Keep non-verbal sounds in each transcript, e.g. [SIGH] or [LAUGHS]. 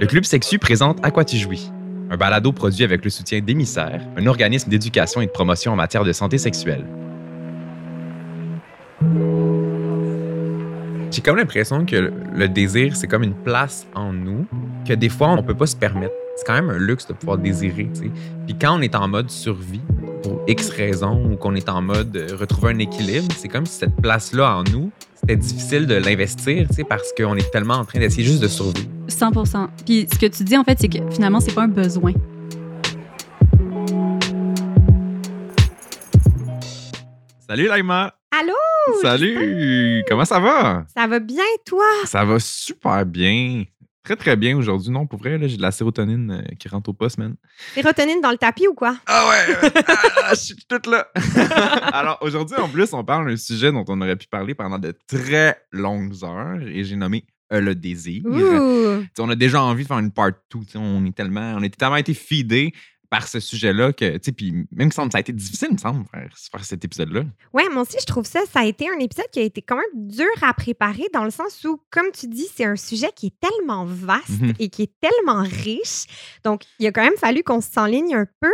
Le Club Sexu présente À quoi tu jouis, un balado produit avec le soutien d'Émissaire, un organisme d'éducation et de promotion en matière de santé sexuelle. J'ai comme l'impression que le- désir, c'est comme une place en nous que des fois, on peut pas se permettre. C'est quand même un luxe de pouvoir désirer. Puis quand on est en mode survie, pour X raisons, ou qu'on est en mode euh, retrouver un équilibre, c'est comme si cette place-là en nous, c'était difficile de l'investir, tu sais, parce qu'on est tellement en train d'essayer juste de survivre. 100% Puis ce que tu dis, en fait, c'est que finalement, c'est pas un besoin. Salut Laima! Allô? Salut! Comment ça va? Ça va bien, toi? Ça va super bien. Très, très bien aujourd'hui. Non, pour vrai, là, j'ai de la sérotonine euh, qui rentre au poste, man. Sérotonine dans le tapis ou quoi? Ah ouais! ah, je suis toute là! [LAUGHS] Alors, aujourd'hui, en plus, on parle d'un sujet dont on aurait pu parler pendant de très longues heures et j'ai nommé euh, le désir. On a déjà envie de faire une part 2. On est tellement, on a tellement été fidés par ce sujet-là que, tu sais, puis même que ça a été difficile, il me semble, faire, faire cet épisode-là. Ouais, moi aussi, je trouve ça, ça a été un épisode qui a été quand même dur à préparer dans le sens où, comme tu dis, c'est un sujet qui est tellement vaste Mhm. et qui est tellement riche. Donc, il a quand même fallu qu'on s'enligne un peu.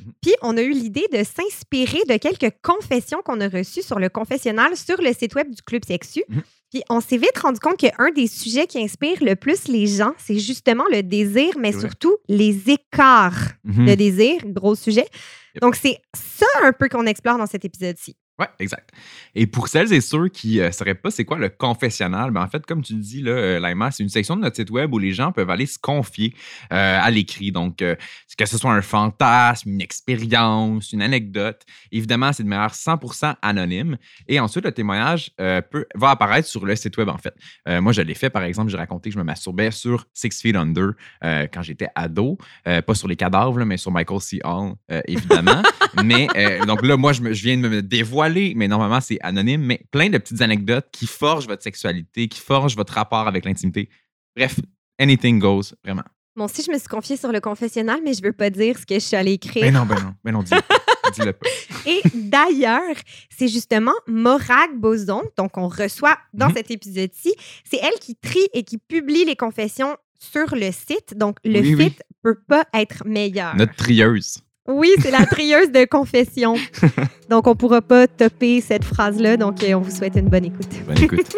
Mhm. Puis, on a eu l'idée de s'inspirer de quelques confessions qu'on a reçues sur le confessionnal sur le site web du Club Sexu. Mhm. Puis, on s'est vite rendu compte qu'un des sujets qui inspire le plus les gens, c'est justement le désir, mais surtout les écarts Mhm. de désir, gros sujet. Yep. Donc, c'est ça un peu qu'on explore dans cet épisode-ci. Ouais, exact. Et pour celles et ceux qui ne sauraient pas c'est quoi le confessionnal, ben en fait, comme tu le dis, là, euh, Laima, c'est une section de notre site web où les gens peuvent aller se confier euh, à l'écrit. Donc, euh, que ce soit un fantasme, une expérience, une anecdote, évidemment, c'est de manière 100% anonyme. Et ensuite, le témoignage euh, peut, va apparaître sur le site web, en fait. Euh, moi, je l'ai fait, par exemple, j'ai raconté que je me masturbais sur Six Feet Under euh, quand j'étais ado. Euh, pas sur les cadavres, mais sur Michael C. Hall, euh, évidemment. [LAUGHS] mais euh, donc là, moi, je viens de me dévoiler, mais normalement, c'est anonyme. Mais plein de petites anecdotes qui forgent votre sexualité, qui forgent votre rapport avec l'intimité. Bref, anything goes, vraiment. Bon, si je me suis confiée sur le confessionnal, mais je veux pas dire ce que je suis allée écrire. Ben non, ben non, ben non, dis-le pas. [LAUGHS] Dis-le pas. Et d'ailleurs, c'est justement Morag Boson, donc on reçoit dans Mhm. cet épisode-ci, c'est elle qui trie et qui publie les confessions sur le site. Donc, le Oui, peut pas être meilleur. Notre trieuse. Oui, c'est la trieuse de confessions. [LAUGHS] Donc, on pourra pas topper cette phrase-là. Donc, euh, on vous souhaite une bonne écoute. Bonne écoute.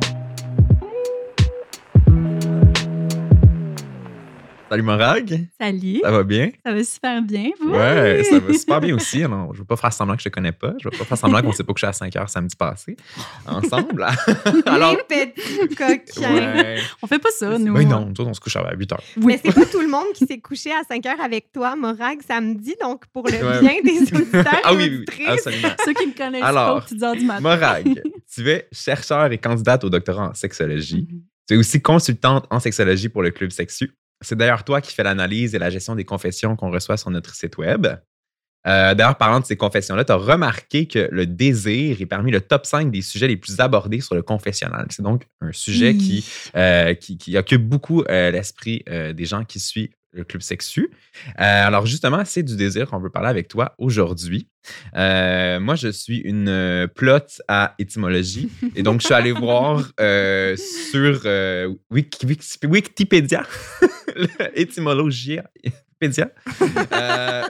[LAUGHS] Salut Morag, Salut, ça va bien? ça va super bien, vous? Ouais, [LAUGHS] ça va super bien aussi. Alors, je ne veux pas faire semblant que je te connais pas. Je ne veux pas faire semblant qu'on ne s'est pas couché à 5 heures samedi passé ensemble. [LAUGHS] [LAUGHS] Alors, Les petits coquins. ouais. On fait pas ça, nous. Ben non, nous on se couche à 8 heures. Oui. Mais c'est pas tout le monde qui s'est couché à 5 heures avec toi, Morag, samedi. Donc, pour le Ouais. bien des auditeurs Ah oui, oui, absolument. Ceux qui me connaissent Alors, pas aux petites heures du matin. Morag, tu es chercheur et candidate au doctorat en sexologie. Mhm. Tu es aussi consultante en sexologie pour le Club Sexu. C'est d'ailleurs toi qui fais l'analyse et la gestion des confessions qu'on reçoit sur notre site web. Euh, d'ailleurs, parlant de ces confessions-là, tu as remarqué que le désir est parmi le top 5 des sujets les plus abordés sur le confessionnal. C'est donc un sujet Oui. qui, euh, qui, qui occupe beaucoup euh, l'esprit des gens qui suivent le club sexu. Alors justement, c'est du désir qu'on veut parler avec toi aujourd'hui. Moi, je suis une euh, plot à étymologie et donc je suis allé [LAUGHS] voir sur Wiki- Wiki- Wikipédia, [LAUGHS] [LAUGHS] étymologie. Euh,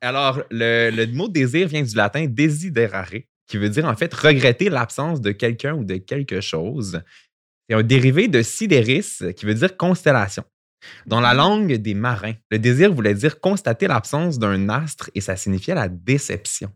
alors, le, le mot désir vient du latin desiderare, qui veut dire en fait regretter l'absence de quelqu'un ou de quelque chose. C'est un dérivé de sidéris, qui veut dire constellation. Dans la langue des marins, le désir voulait dire constater l'absence d'un astre et ça signifiait la déception.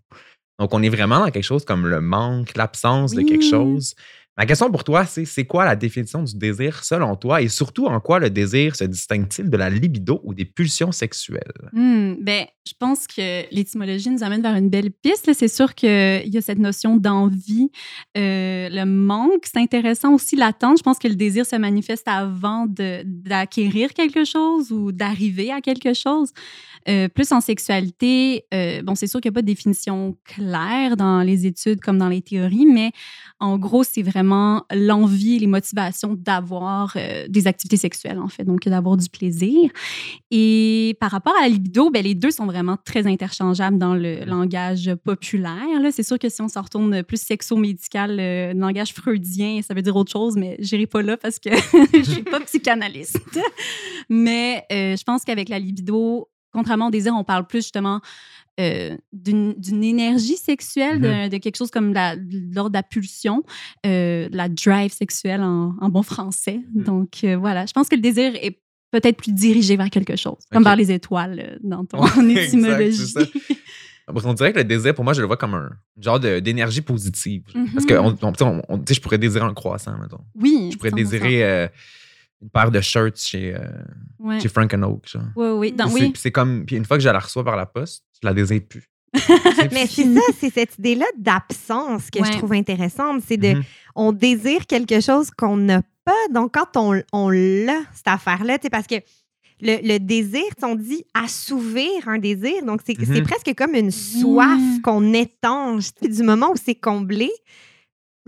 Donc, on est vraiment dans quelque chose comme le manque, l'absence de quelque chose. Ma question pour toi, c'est c'est quoi la définition du désir selon toi et surtout en quoi le désir se distingue-t-il de la libido ou des pulsions sexuelles? Hmm, ben, je pense que l'étymologie nous amène vers une belle piste. C'est sûr qu'il y a cette notion d'envie, euh, le manque. C'est intéressant aussi l'attente. Je pense que le désir se manifeste avant d'acquérir quelque chose ou d'arriver à quelque chose. Euh, plus en sexualité, euh, bon, c'est sûr qu'il n'y a pas de définition claire dans les études comme dans les théories, mais en gros, c'est vraiment vraiment l'envie, les motivations d'avoir euh, des activités sexuelles, en fait, donc d'avoir du plaisir. Et par rapport à la libido, ben, les deux sont vraiment très interchangeables dans le langage populaire. C'est sûr que si on s'en retourne plus sexo-médical, le langage freudien, ça veut dire autre chose, mais j'irai pas là parce que [LAUGHS] je suis pas psychanalyste. [LAUGHS] mais euh, je pense qu'avec la libido, contrairement au désir, on parle plus justement euh, d'une énergie sexuelle, Mhm. de, de quelque chose comme la- de l'ordre de la pulsion, euh, la drive sexuelle en, en bon français. Mhm. Donc euh, voilà, je pense que le désir est peut-être plus dirigé vers quelque chose, comme vers les étoiles euh, dans ton Ouais, [LAUGHS] étymologie. On dirait que le désir, pour moi, je le vois comme un genre d'énergie positive. Parce que Mhm. on, on- tu sais, on- je pourrais désirer un croissant, mettons. oui. Je pourrais 100%. désirer une paire de shirts chez, euh, Ouais. chez Frank Oak. Genre. Oui, oui. Puis c'est- puis c'est comme, puis une fois que je la reçois par la poste, je la désire plus. [LAUGHS] Mais c'est ça, c'est cette idée-là d'absence que je trouve intéressante. C'est de, Mhm. on désire quelque chose qu'on n'a pas. Donc, quand on, on l'a, cette affaire-là, tu sais, parce que le, le désir, on dit assouvir un désir. Donc, c'est c'est Mhm. presque comme une soif Mm. qu'on étanche. Tu sais, du moment où c'est comblé,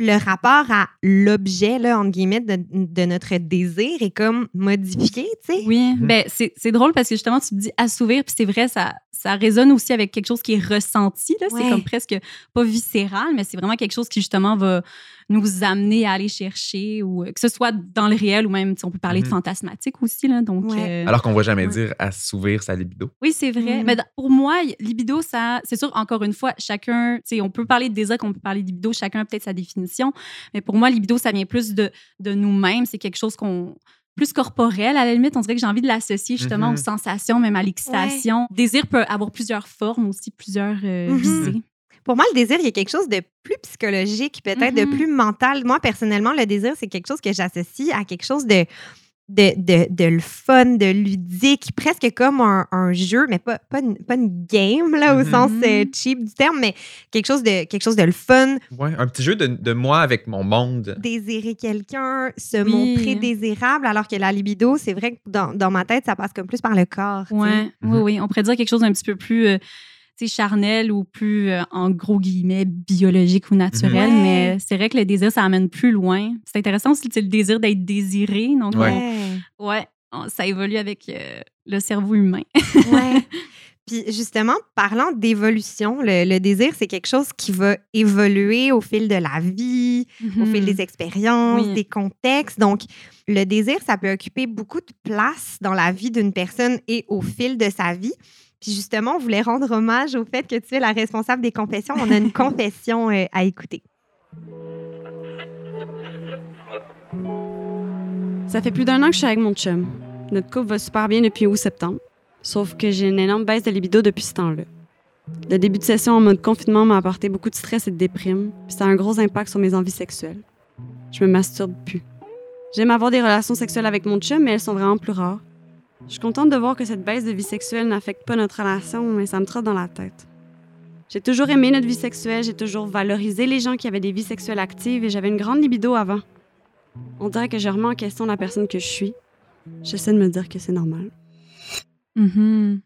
le rapport à l'objet, là, entre guillemets, de, de notre désir est comme modifié, tu sais? Oui, Mhm. ben c'est c'est drôle parce que justement, tu me dis assouvir, puis c'est vrai, ça, ça résonne aussi avec quelque chose qui est ressenti. là. C'est comme presque pas viscéral, mais c'est vraiment quelque chose qui justement va nous amener à aller chercher, ou euh, que ce soit dans le réel ou même, on peut parler de Mhm. fantasmatique aussi. Là, donc, Ouais. euh, Alors qu'on ne va jamais Ouais. dire assouvir sa libido. oui, c'est vrai. Mm. Mais pour moi, libido, ça, c'est sûr, encore une fois, chacun, tu sais, on peut parler de désir, qu'on peut parler de libido, chacun a peut-être sa définition. Mais pour moi, libido, ça vient plus de, de nous-mêmes. C'est quelque chose qu'on plus corporel, à la limite, on dirait que j'ai envie de l'associer justement Mhm. aux sensations, même à l'excitation. Désir peut avoir plusieurs formes aussi, plusieurs euh, Mhm. visées. Pour moi, le désir, il y a quelque chose de plus psychologique, peut-être de Mhm. plus mental. Moi, personnellement, le désir, c'est quelque chose que j'associe à quelque chose de, de, de, de le fun, de ludique, presque comme un, un jeu, mais pas, pas, une, pas une game, là, au Mhm. sens euh, cheap du terme, mais quelque chose de, quelque chose de le fun, Ouais, un petit jeu de, de moi avec mon monde. désirer quelqu'un, se Oui. montrer désirable, alors que la libido, c'est vrai que dans, dans ma tête, ça passe comme plus par le corps. Ouais, Mhm. oui, oui. On pourrait dire quelque chose d'un petit peu plus euh, charnel ou plus, euh, en gros guillemets, biologique ou naturel. Mhm. Ouais. Mais c'est vrai que le désir, ça amène plus loin. C'est intéressant aussi, c'est le désir d'être désiré. Donc, Ouais. on- ouais, on- ça évolue avec euh, le cerveau humain. Ouais. [LAUGHS] Puis justement, parlant d'évolution, le, le désir, c'est quelque chose qui va évoluer au fil de la vie, au fil des expériences, Oui. des contextes. Donc, le désir, ça peut occuper beaucoup de place dans la vie d'une personne et au fil de sa vie. Puis justement, on voulait rendre hommage au fait que tu es la responsable des confessions. On a une [LAUGHS] confession euh, à écouter. Ça fait plus d'un an que je suis avec mon chum. Notre couple va super bien depuis août-septembre. Sauf que j'ai une énorme baisse de libido depuis ce temps-là. Le début de session en mode confinement m'a apporté beaucoup de stress et de déprime, puis ça a un gros impact sur mes envies sexuelles. Je me masturbe plus. J'aime avoir des relations sexuelles avec mon chum, mais elles sont vraiment plus rares. Je suis contente de voir que cette baisse de vie sexuelle n'affecte pas notre relation, mais ça me trotte dans la tête. J'ai toujours aimé notre vie sexuelle, j'ai toujours valorisé les gens qui avaient des vies sexuelles actives et j'avais une grande libido avant. On dirait que je remets en question la personne que je suis. J'essaie de me dire que c'est normal. Mhm.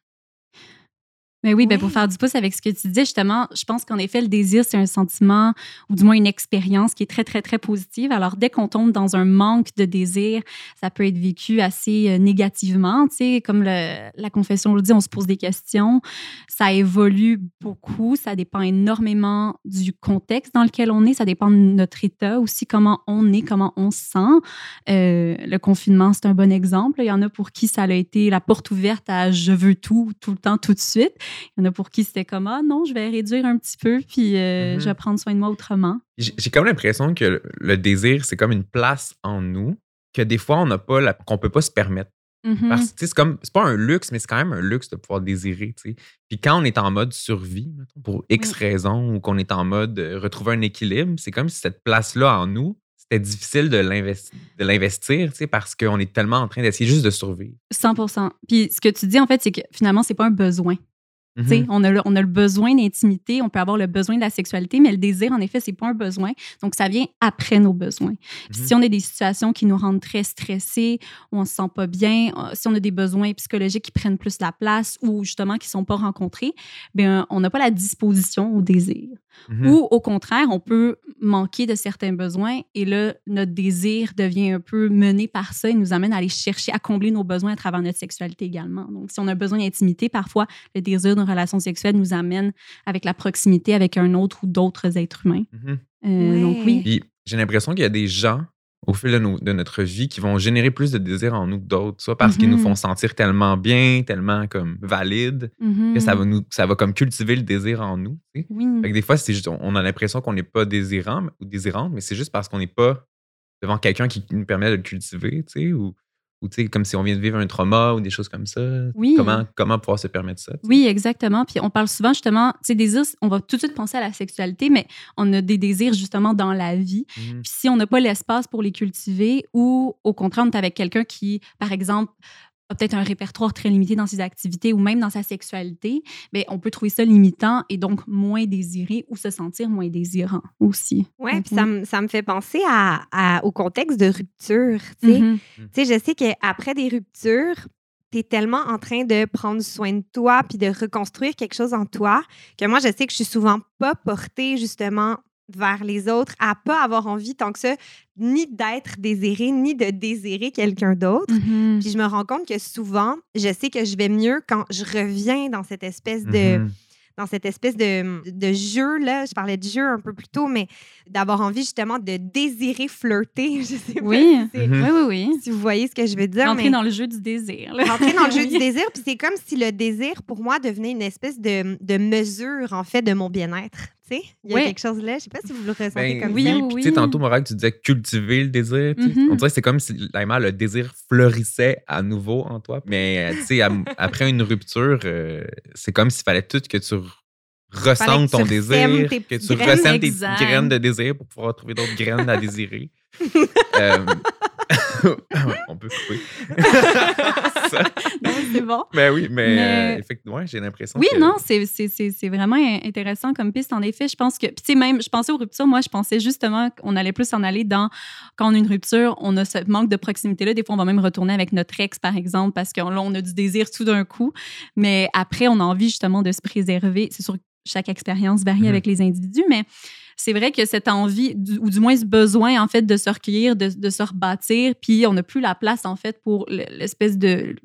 Mais oui, ben Ouais. pour faire du pouce avec ce que tu disais, justement, je pense qu'en effet, le désir, c'est un sentiment ou du moins une expérience qui est très, très, très positive. Alors, dès qu'on tombe dans un manque de désir, ça peut être vécu assez euh, négativement. Tu sais, comme le- la confession le dit, on se pose des questions. Ça évolue beaucoup. Ça dépend énormément du contexte dans lequel on est. Ça dépend de notre état aussi, comment on est, comment on se sent. Euh, le confinement, c'est un bon exemple. Il y en a pour qui ça a été la porte ouverte à je veux tout, tout le temps, tout de suite. Il y en a pour qui c'était comme ah non, je vais réduire un petit peu, puis euh, Mhm. je vais prendre soin de moi autrement. J'ai comme l'impression que le, désir, c'est comme une place en nous que des fois, on n'a pas, qu'on peut pas se permettre. Mhm. Parce que c'est comme, c'est pas un luxe, mais c'est quand même un luxe de pouvoir désirer, tu sais. Puis quand on est en mode survie, pour X Oui. raisons, ou qu'on est en mode euh, retrouver un équilibre, c'est comme si cette place-là en nous, c'était difficile de l'invest- de l'investir, tu sais, parce qu'on est tellement en train d'essayer juste de survivre. 100% Puis ce que tu dis, en fait, c'est que finalement, c'est pas un besoin. Mhm. On, a le, on a le besoin d'intimité, on peut avoir le besoin de la sexualité, mais le désir, en effet, c'est pas un besoin. Donc, ça vient après nos besoins. Puis Mhm. si on a des situations qui nous rendent très stressés, où on se sent pas bien, euh, si on a des besoins psychologiques qui prennent plus la place ou justement qui sont pas rencontrés, bien, on n'a pas la disposition au désir. Mhm. Ou au contraire, on peut manquer de certains besoins et là, notre désir devient un peu mené par ça et nous amène à aller chercher à combler nos besoins à travers notre sexualité également. Donc, si on a besoin d'intimité, parfois, le désir d'une relation sexuelle nous amène avec la proximité avec un autre ou d'autres êtres humains. Mhm. Euh, Donc, oui. J'ai l'impression qu'il y a des gens au fil de, nos- de notre vie qui vont générer plus de désir en nous que d'autres, soit parce qu'ils nous Mhm. font sentir tellement bien, tellement comme valides, Mhm. que ça va, nous, ça va comme cultiver le désir en nous. tu sais. Oui. Fait que des fois, c'est juste- on a l'impression qu'on n'est pas désirant mais- ou désirante, mais c'est juste parce qu'on n'est pas devant quelqu'un qui nous permet de le cultiver, tu sais, ou, ou comme si on vient de vivre un trauma ou des choses comme ça. Oui. Comment, comment pouvoir se permettre ça? Oui, exactement. Puis on parle souvent justement, tu sais, désirs, on va tout de suite penser à la sexualité, mais on a des désirs justement dans la vie. Mhm. Puis si on n'a pas l'espace pour les cultiver ou au contraire, on est avec quelqu'un qui, par exemple, a peut-être un répertoire très limité dans ses activités ou même dans sa sexualité, bien, on peut trouver ça limitant et donc moins désiré ou se sentir moins désirant aussi. Oui, Donc, puis ça, me- ça me fait penser à, à- au contexte de rupture. Tu sais, Mhm. Tu sais, je sais qu'après des ruptures, tu es tellement en train de prendre soin de toi puis de reconstruire quelque chose en toi que moi, je sais que je suis souvent pas portée justement vers les autres, à pas avoir envie tant que ça, ni d'être désirée, ni de désirer quelqu'un d'autre. Mhm. Puis je me rends compte que souvent, je sais que je vais mieux quand je reviens dans cette espèce de, Mhm. dans cette espèce de, de jeu, là, je parlais de jeu un peu plus tôt, mais d'avoir envie justement de désirer flirter. [LAUGHS] Je sais pas Oui. si, Mhm. Oui, oui, oui. si vous voyez ce que je veux dire. Rentrer mais dans le jeu du désir. là. rentrer dans le jeu [LAUGHS] du désir, puis c'est comme si le désir, pour moi, devenait une espèce de, de mesure, en fait, de mon bien-être. Tu sais, il y a Ouais. quelque chose là. Je sais pas si vous le ressentez Ben comme oui, ça. oui, oui, puis tu sais, oui. tantôt, Morag, tu disais cultiver le désir. sais. Mhm. On dirait que c'est comme si le désir fleurissait à nouveau en toi. Mais euh, tu sais, [LAUGHS] après une rupture, euh, c'est comme s'il fallait tout que tu ressentes ton désir, tes que tu graines. ressèmes tes Exact. petites graines de désir pour pouvoir trouver d'autres graines à désirer. [LAUGHS] Euh, [LAUGHS] on peut couper. [LAUGHS] Non, c'est bon. Mais [LAUGHS] oui, mais, Mais- euh, effectivement, ouais, j'ai l'impression Oui, que... non, c'est- c'est c'est- c'est vraiment intéressant comme piste. En effet, je pense que, puis tu sais, même, je pensais aux ruptures, moi, je pensais justement qu'on allait plus en aller dans, quand on a une rupture, on a ce manque de proximité-là. Des fois, on va même retourner avec notre ex, par exemple, parce que là, on a du désir tout d'un coup. Mais après, on a envie justement de se préserver. C'est sûr que chaque expérience varie Mhm. avec les individus, mais c'est vrai que cette envie, ou du moins ce besoin, en fait, de se recueillir, de, se rebâtir, puis on n'a plus la place, en fait, pour le- l'espèce de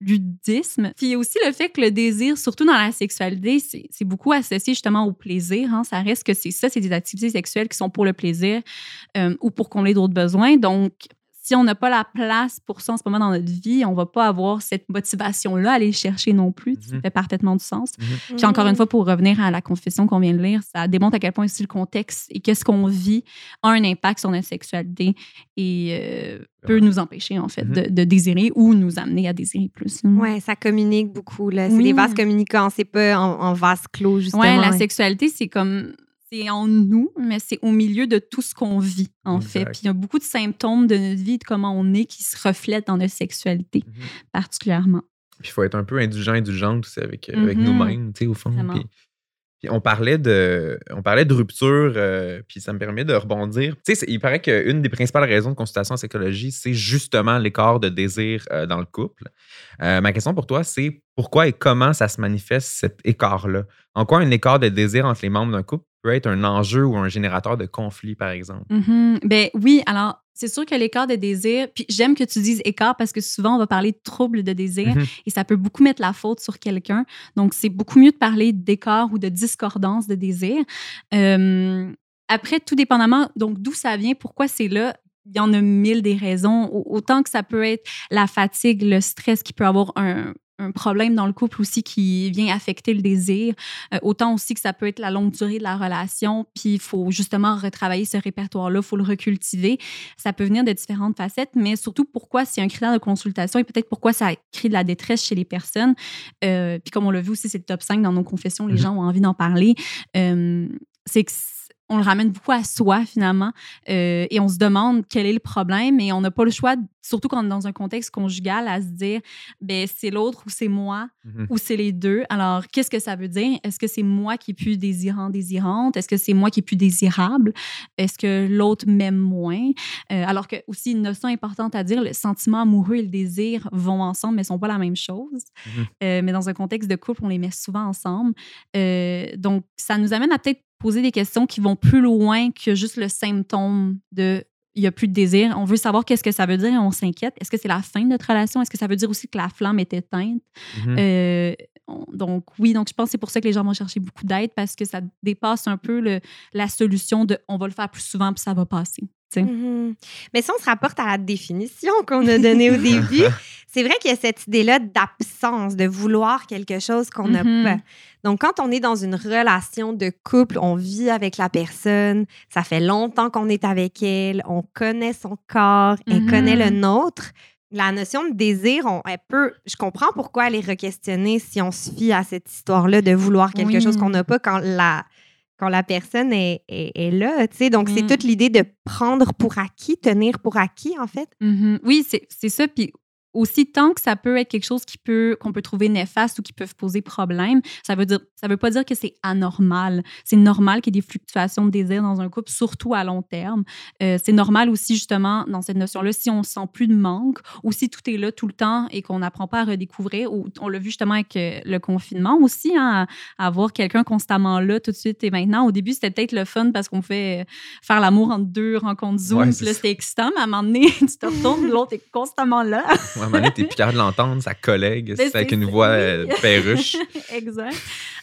ludisme. Puis aussi le fait que le désir, surtout dans la sexualité, c'est c'est beaucoup associé justement au plaisir. hein. Ça reste que c'est ça, c'est des activités sexuelles qui sont pour le plaisir euh, ou pour combler d'autres besoins. Donc, si on n'a pas la place pour ça en ce moment dans notre vie, on va pas avoir cette motivation-là à aller chercher non plus. Ça Mhm. fait parfaitement du sens. Mm. Puis encore une fois, pour revenir à la confession qu'on vient de lire, ça démontre à quel point aussi le contexte et qu'est-ce qu'on vit a un impact sur notre sexualité et euh, peut nous empêcher, en fait, Mhm. de, de désirer ou nous amener à désirer plus. Ouais, ça communique beaucoup. là. C'est Oui. des vases communicants, c'est pas en, en vase clos, justement. Ouais, la sexualité, c'est comme. C'est en nous, mais c'est au milieu de tout ce qu'on vit, en fait. Puis il y a beaucoup de symptômes de notre vie, de comment on est, qui se reflètent dans notre sexualité, Mhm. particulièrement. Puis il faut être un peu indulgent, indulgente aussi avec, euh, avec Mhm. nous-mêmes, tu sais, au fond. Puis, puis on parlait de, on parlait de rupture, euh, puis ça me permet de rebondir. Tu sais, il paraît qu'une des principales raisons de consultation en psychologie, c'est justement l'écart de désir euh, dans le couple. Euh, ma question pour toi, c'est pourquoi et comment ça se manifeste cet écart-là? En quoi un écart de désir entre les membres d'un couple peut être un enjeu ou un générateur de conflit, par exemple? Mhm. Ben oui, alors c'est sûr que l'écart de désir, puis j'aime que tu dises écart parce que souvent on va parler de trouble de désir Mhm. et ça peut beaucoup mettre la faute sur quelqu'un. Donc c'est beaucoup mieux de parler d'écart ou de discordance de désir. Euh, après, tout dépendamment, donc d'où ça vient, pourquoi c'est là, il y en a mille des raisons. Au- Autant que ça peut être la fatigue, le stress qui peut avoir un, un problème dans le couple aussi qui vient affecter le désir. Euh, autant aussi que ça peut être la longue durée de la relation, puis il faut justement retravailler ce répertoire-là, il faut le recultiver. Ça peut venir de différentes facettes, mais surtout pourquoi c'est un critère de consultation et peut-être pourquoi ça crée de la détresse chez les personnes. Euh, puis comme on l'a vu aussi, c'est le top 5 dans nos confessions, les Mhm. gens ont envie d'en parler. Euh, c'est que on le ramène beaucoup à soi finalement euh, et on se demande quel est le problème et on n'a pas le choix, surtout quand on est dans un contexte conjugal, à se dire ben c'est l'autre ou c'est moi Mhm. ou c'est les deux. Alors, qu'est-ce que ça veut dire? Est-ce que c'est moi qui est plus désirant, désirante? Est-ce que c'est moi qui est plus désirable? Est-ce que l'autre m'aime moins? Euh, alors que, aussi, une notion importante à dire, le sentiment amoureux et le désir vont ensemble, mais ne sont pas la même chose. Mhm. Euh, mais dans un contexte de couple, on les met souvent ensemble. Donc, ça nous amène à peut-être poser des questions qui vont plus loin que juste le symptôme de il n'y a plus de désir. On veut savoir qu'est-ce que ça veut dire et on s'inquiète. Est-ce que c'est la fin de notre relation? Est-ce que ça veut dire aussi que la flamme est éteinte? Mhm. Euh, donc, oui, donc je pense que c'est pour ça que les gens vont chercher beaucoup d'aide parce que ça dépasse un peu le- la solution de on va le faire plus souvent puis ça va passer. Mhm. Mais si on se rapporte à la définition qu'on a donnée au début, [LAUGHS] c'est vrai qu'il y a cette idée-là d'absence, de vouloir quelque chose qu'on n'a Mhm. pas. Donc, quand on est dans une relation de couple, on vit avec la personne, ça fait longtemps qu'on est avec elle, on connaît son corps, elle Mhm. connaît le nôtre. La notion de désir, on, elle peut, je comprends pourquoi elle est re-questionnée si on se fie à cette histoire-là de vouloir quelque Oui. chose qu'on n'a pas quand la, quand la personne est, est- est là. Donc, c'est Mm. toute l'idée de prendre pour acquis, tenir pour acquis, en fait. Mhm. Oui, c'est c'est ça. Puis aussi, tant que ça peut être quelque chose qui peut qu'on peut trouver néfaste ou qui peut poser problème, ça veut dire ça veut pas dire que c'est anormal. C'est normal qu'il y ait des fluctuations de désir dans un couple, surtout à long terme. Euh, c'est normal aussi, justement, dans cette notion-là, si on sent plus de manque ou si tout est là tout le temps et qu'on n'apprend pas à redécouvrir, ou on l'a vu justement avec euh, le confinement aussi, hein, à avoir quelqu'un constamment là tout de suite et maintenant. Au début, c'était peut-être le fun parce qu'on fait euh, faire l'amour entre deux rencontres Zoom. Ouais, là, c'était excitant, mais à un moment donné, [LAUGHS] tu te retournes, l'autre est constamment là. Ouais, à un moment donné, t'es plus capable de l'entendre, sa collègue, c'est avec une voix euh, perruche. [LAUGHS] exact.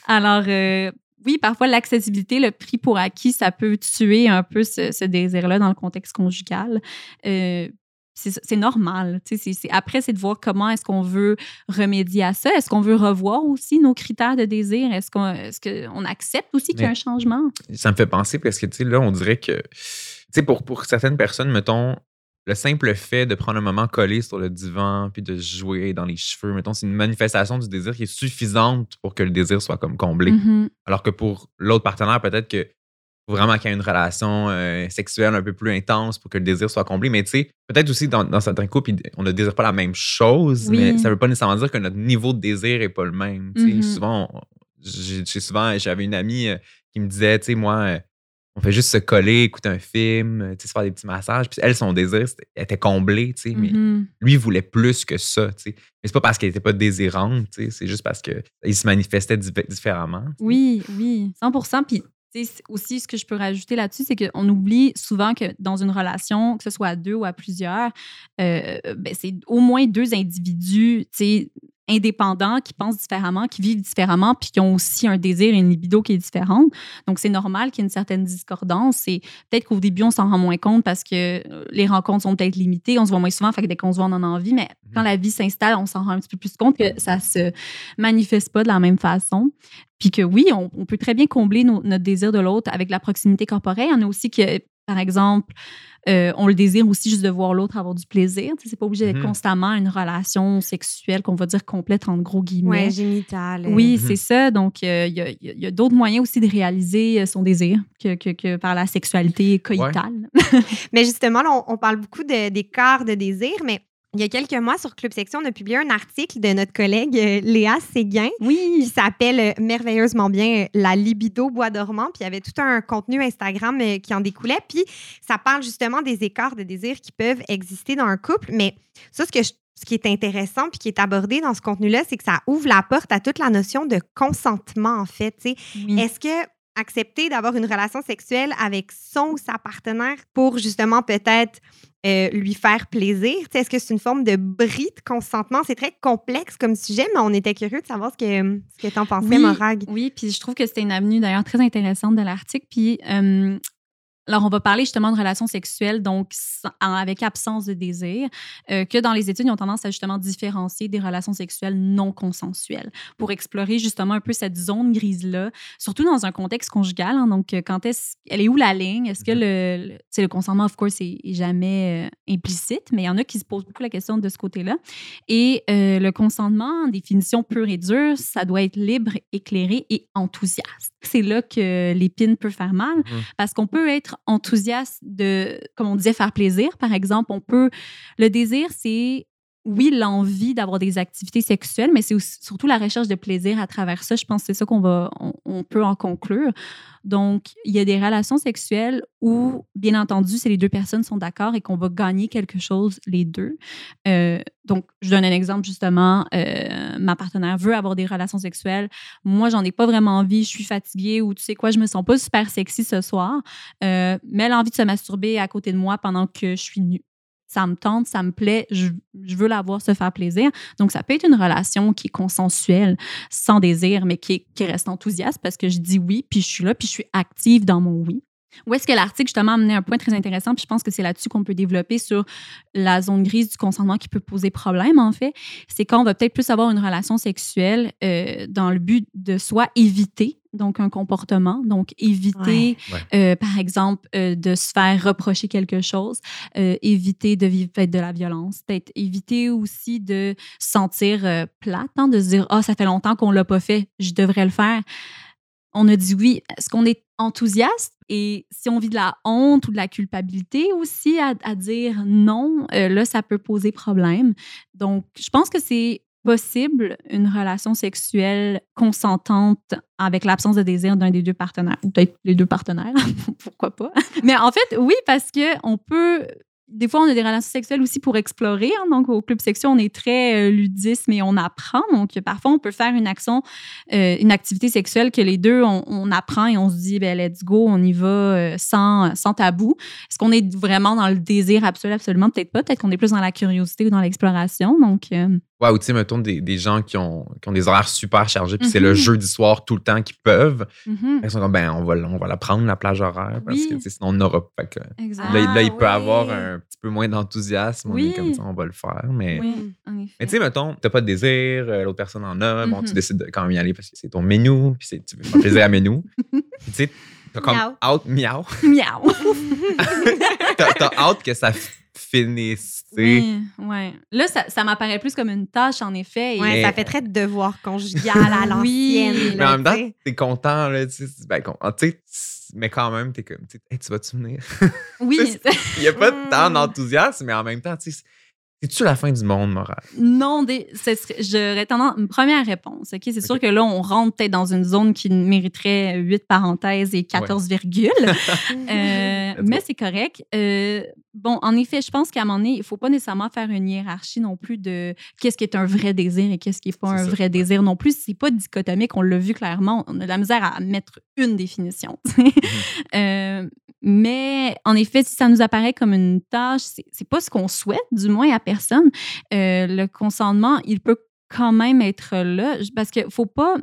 Alors, euh, oui, parfois, l'accessibilité, le prix pour acquis, ça peut tuer un peu ce, ce désir-là dans le contexte conjugal. Euh, c'est normal. après, c'est de voir comment est-ce qu'on veut remédier à ça. Est-ce qu'on veut revoir aussi nos critères de désir? Est-ce qu'on est qu'on accepte aussi qu'il y a un changement? ça me fait penser parce que, tu sais, là, on dirait que, tu sais, pour, pour certaines personnes, mettons, le simple fait de prendre un moment collé sur le divan puis de jouer dans les cheveux, mettons, c'est une manifestation du désir qui est suffisante pour que le désir soit comme comblé. Mhm. Alors que pour l'autre partenaire, peut-être que faut vraiment qu'il y ait une relation euh, sexuelle un peu plus intense pour que le désir soit comblé. Mais tu sais, peut-être aussi dans, dans certains couples, on ne désire pas la même chose, Oui. mais ça ne veut pas nécessairement dire que notre niveau de désir n'est pas le même. Mhm. Souvent, j'ai souvent, j'avais une amie euh, qui me disait, tu sais, moi, euh, on fait juste se coller, écouter un film, se faire des petits massages. Puis elle, son désir, c'était- elle était comblé, tu sais, mais Mhm. lui, voulait plus que ça, tu sais. Mais c'est pas parce qu'elle était pas désirante, tu sais, c'est juste parce qu'il se manifestait diff- différemment. Oui, oui, 100% Puis, aussi, ce que je peux rajouter là-dessus, c'est qu'on oublie souvent que dans une relation, que ce soit à deux ou à plusieurs, euh, ben, c'est au moins deux individus, indépendants qui pensent différemment, qui vivent différemment, puis qui ont aussi un désir et une libido qui est différente. Donc, c'est normal qu'il y ait une certaine discordance. Et peut-être qu'au début, on s'en rend moins compte parce que euh, les rencontres sont peut-être limitées, on se voit moins souvent, fait que dès qu'on se voit, on en a envie. Mais quand la vie s'installe, on s'en rend un petit peu plus compte que ça se manifeste pas de la même façon. Puis que oui, on, on peut très bien combler nos- notre désir de l'autre avec la proximité corporelle. Il y en a aussi que, par exemple, euh, on le désire aussi juste de voir l'autre avoir du plaisir. C'est pas obligé d'être Mhm. constamment une relation sexuelle qu'on va dire complète en gros guillemets. Ouais, génital. Oui, Mhm. c'est ça. Donc, euh, il y a, il y a- il y a d'autres moyens aussi de réaliser euh, son désir que, que- que par la sexualité coïtale. Mais justement, là, on, on parle beaucoup de- d'écart de désir, mais il y a quelques mois, sur Club Section, on a publié un article de notre collègue euh, Léa Séguin qui Oui. s'appelle euh, merveilleusement bien euh, La libido bois dormant. Puis il y avait tout un contenu Instagram qui en découlait. Puis ça parle justement des écarts de désir qui peuvent exister dans un couple. Mais ça, ce, que je- ce qui est intéressant puis qui est abordé dans ce contenu-là, c'est que ça ouvre la porte à toute la notion de consentement, en fait. Oui. Est-ce que accepter d'avoir une relation sexuelle avec son ou sa partenaire pour justement peut-être euh, lui faire plaisir, est-ce que c'est une forme de bris de consentement? C'est très complexe comme sujet, mais on était curieux de savoir ce que, ce que tu en pensais, Oui. Morag. Oui, puis je trouve que c'était une avenue d'ailleurs très intéressante de l'article. Puis, euh, alors, on va parler justement de relations sexuelles, donc sans- avec absence de désir, euh, que dans les études, ils ont tendance à justement différencier des relations sexuelles non consensuelles pour explorer justement un peu cette zone grise-là, surtout dans un contexte conjugal. hein. donc, euh, quand est-ce, elle est où la ligne? Est-ce que le, le, sais, le consentement, of course, est, est jamais euh, implicite, mais il y en a qui se posent beaucoup la question de ce côté-là. Et euh, le consentement, en définition pure et dure, ça doit être libre, éclairé et enthousiaste. C'est là que l'épine peut faire mal Mhm. parce qu'on peut être enthousiaste de, comme on disait, faire plaisir, par exemple. On peut. Le désir, c'est oui, l'envie d'avoir des activités sexuelles, mais c'est surtout la recherche de plaisir à travers ça. Je pense que c'est ça qu'on on, peut en conclure. Donc, il y a des relations sexuelles où, bien entendu, c'est les deux personnes sont d'accord et qu'on va gagner quelque chose les deux. Euh, donc, je donne un exemple justement. Euh, ma partenaire veut avoir des relations sexuelles. Moi, j'en ai pas vraiment envie. Je suis fatiguée ou tu sais quoi, je me sens pas super sexy ce soir. Euh, mais elle a envie de se masturber à côté de moi pendant que je suis nue ça me tente, ça me plaît, je, veux la voir se faire plaisir. Donc, ça peut être une relation qui est consensuelle, sans désir, mais qui, reste enthousiaste parce que je dis oui, puis je suis là, puis je suis active dans mon oui. Où est-ce que l'article, justement, amenait un point très intéressant, puis je pense que c'est là-dessus qu'on peut développer sur la zone grise du consentement qui peut poser problème, en fait? C'est quand on va peut-être plus avoir une relation sexuelle euh, dans le but de soit éviter donc un comportement, donc éviter, euh, par exemple, euh, de se faire reprocher quelque chose, éviter de vivre peut-être de la violence, peut-être éviter aussi de sentir plate, hein, de se dire ah ça fait longtemps qu'on l'a pas fait, je devrais le faire on a dit oui. Est-ce qu'on est enthousiaste? Et si on vit de la honte ou de la culpabilité aussi à, dire non, euh, là, ça peut poser problème. Donc, je pense que c'est possible une relation sexuelle consentante avec l'absence de désir d'un des deux partenaires, ou peut-être les deux partenaires, [LAUGHS] pourquoi pas? Mais en fait, oui, parce que on peut des fois, on a des relations sexuelles aussi pour explorer. Hein. donc, au club sexuel, on est très euh, ludisme et on apprend. Donc, parfois, on peut faire une action, euh, une activité sexuelle que les deux, on, apprend et on se dit, ben, let's go, on y va euh, sans, sans tabou. Est-ce qu'on est vraiment dans le désir absolu? Absolument, peut-être pas. Peut-être qu'on est plus dans la curiosité ou dans l'exploration. Donc, Ouais, ou tu sais, mettons des, des gens qui ont, qui ont, des horaires super chargés, puis c'est le mm-hmm. jeudi soir tout le temps qu'ils peuvent. Mm-hmm. Ils sont comme, ben, on va, on va la prendre, la plage horaire, parce que sinon on n'aura pas. Que, là, il peut ah, avoir un petit peu moins d'enthousiasme. On est comme ça, on va le faire. Mais, mais tu sais, mettons, t'as pas de désir, euh, l'autre personne en a, bon, tu mm-hmm. décides de quand même y aller parce que c'est ton menu, puis tu veux faire plaisir à menu. [LAUGHS] tu sais, t'as comme out, miaou. Miaou. [LAUGHS] t'as out que ça finissez. Oui, ouais. Là, ça, ça m'apparaît plus comme une tâche, en effet. Et... ça fait très devoir conjugal à [LAUGHS] l'ancienne. oui. Mais en même temps, t'es content, là, tu sais, ben, mais quand même, t'es comme, tu vas-tu venir? [LAUGHS] Oui. Il n'y a pas [LAUGHS] tant d'enthousiasme, mais en même temps, tu sais, c'est-tu la fin du monde, moral? Non, j'aurais tendance. Une première réponse. OK? C'est sûr que là, on rentre peut-être dans une zone qui mériterait 8 parenthèses et 14 virgules. Euh, mais c'est correct. Euh, bon, en effet, je pense qu'à un moment donné, il ne faut pas nécessairement faire une hiérarchie non plus de qu'est-ce qui est un vrai désir et qu'est-ce qui n'est pas un vrai désir non plus. C'est pas dichotomique, on l'a vu clairement. On a de la misère à mettre une définition. Mhm. [LAUGHS] euh, mais en effet, si ça nous apparaît comme une tâche, c'est pas ce qu'on souhaite, du moins à personne. Euh, le consentement, il peut quand même être là parce qu'il faut pas.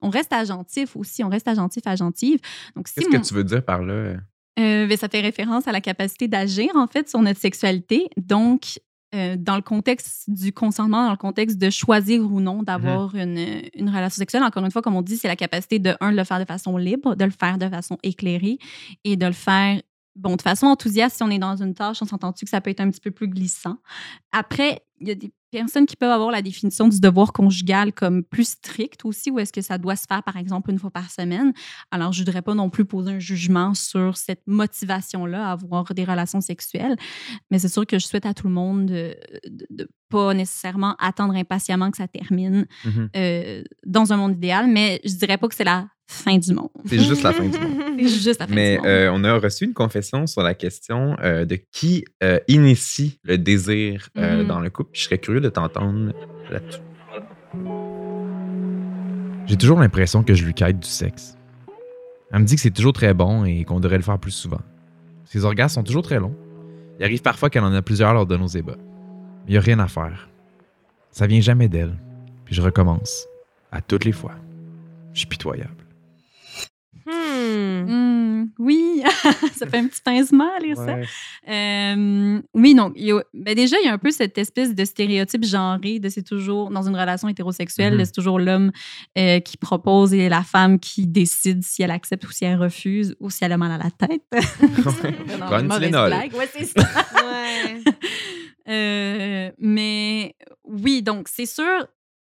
On, reste agentif aussi, on reste agentif, agentive. Donc, Qu'est-ce que tu veux dire par là? Euh, ben, ça fait référence à la capacité d'agir, en fait, sur notre sexualité. Donc, euh, dans le contexte du consentement, dans le contexte de choisir ou non d'avoir mhm. une, une, relation sexuelle, encore une fois, comme on dit, c'est la capacité de, un, de le faire de façon libre, de le faire de façon éclairée et de le faire bon, de façon enthousiaste, si on est dans une tâche, on s'entend-tu que ça peut être un petit peu plus glissant? Après, il y a des personnes qui peuvent avoir la définition du devoir conjugal comme plus stricte aussi, ou est-ce que ça doit se faire, par exemple, une fois par semaine? Alors, je ne voudrais pas non plus poser un jugement sur cette motivation-là à avoir des relations sexuelles, mais c'est sûr que je souhaite à tout le monde de ne pas nécessairement attendre impatiemment que ça termine mm-hmm. euh, dans un monde idéal, mais je dirais pas que c'est la fin du monde. C'est juste la fin du monde. [LAUGHS] C'est juste la fin Mais du monde. Euh, on a reçu une confession sur la question euh, de qui euh, initie le désir mm-hmm. dans le couple. Je serais curieux de t'entendre là-dessus. J'ai toujours l'impression que je lui quête du sexe. Elle me dit que c'est toujours très bon et qu'on devrait le faire plus souvent. Ses orgasmes sont toujours très longs. Il arrive parfois qu'elle en a plusieurs lors de nos ébats. Mais il n'y a rien à faire. Ça vient jamais d'elle. Puis je recommence. À toutes les fois. Je suis pitoyable. Oui, [LAUGHS] ça fait un petit pincement à lire ça. Euh, oui, donc, ben déjà, il y a un peu cette espèce de stéréotype genré de c'est toujours, dans une relation hétérosexuelle, mm-hmm. c'est toujours l'homme euh, qui propose et la femme qui décide si elle accepte ou si elle refuse ou si elle a mal à la tête. [LAUGHS] Bonne blague. Ouais, c'est ça. [LAUGHS] Euh, mais oui, donc c'est sûr,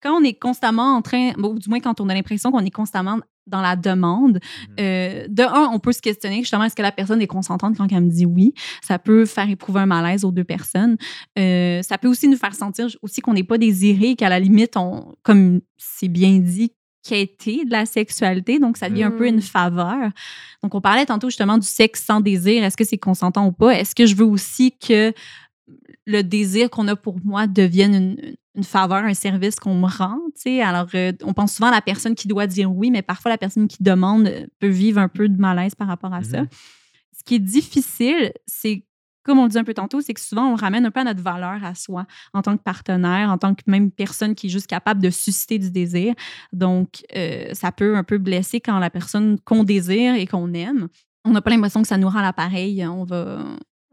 quand on est constamment en train, ou du moins quand on a l'impression qu'on est constamment dans la demande. Mhm. Euh, de un, on peut se questionner justement est-ce que la personne est consentante quand elle me dit oui? Ça peut faire éprouver un malaise aux deux personnes. Euh, ça peut aussi nous faire sentir aussi qu'on n'est pas désiré, qu'à la limite, on, comme c'est bien dit, quêter de la sexualité. Donc, ça devient un peu une faveur. Donc, on parlait tantôt justement du sexe sans désir. Est-ce que c'est consentant ou pas? Est-ce que je veux aussi que le désir qu'on a pour moi devienne une, une faveur, un service qu'on me rend? tu sais? Alors, euh, on pense souvent à la personne qui doit dire oui, mais parfois la personne qui demande euh, peut vivre un peu de malaise par rapport à ça. Mhm. Ce qui est difficile, c'est comme on le dit un peu tantôt, c'est que souvent, on ramène un peu à notre valeur à soi en tant que partenaire, en tant que même personne qui est juste capable de susciter du désir. Donc, euh, ça peut un peu blesser quand la personne qu'on désire et qu'on aime, on n'a pas l'impression que ça nous rend l'appareil. On va.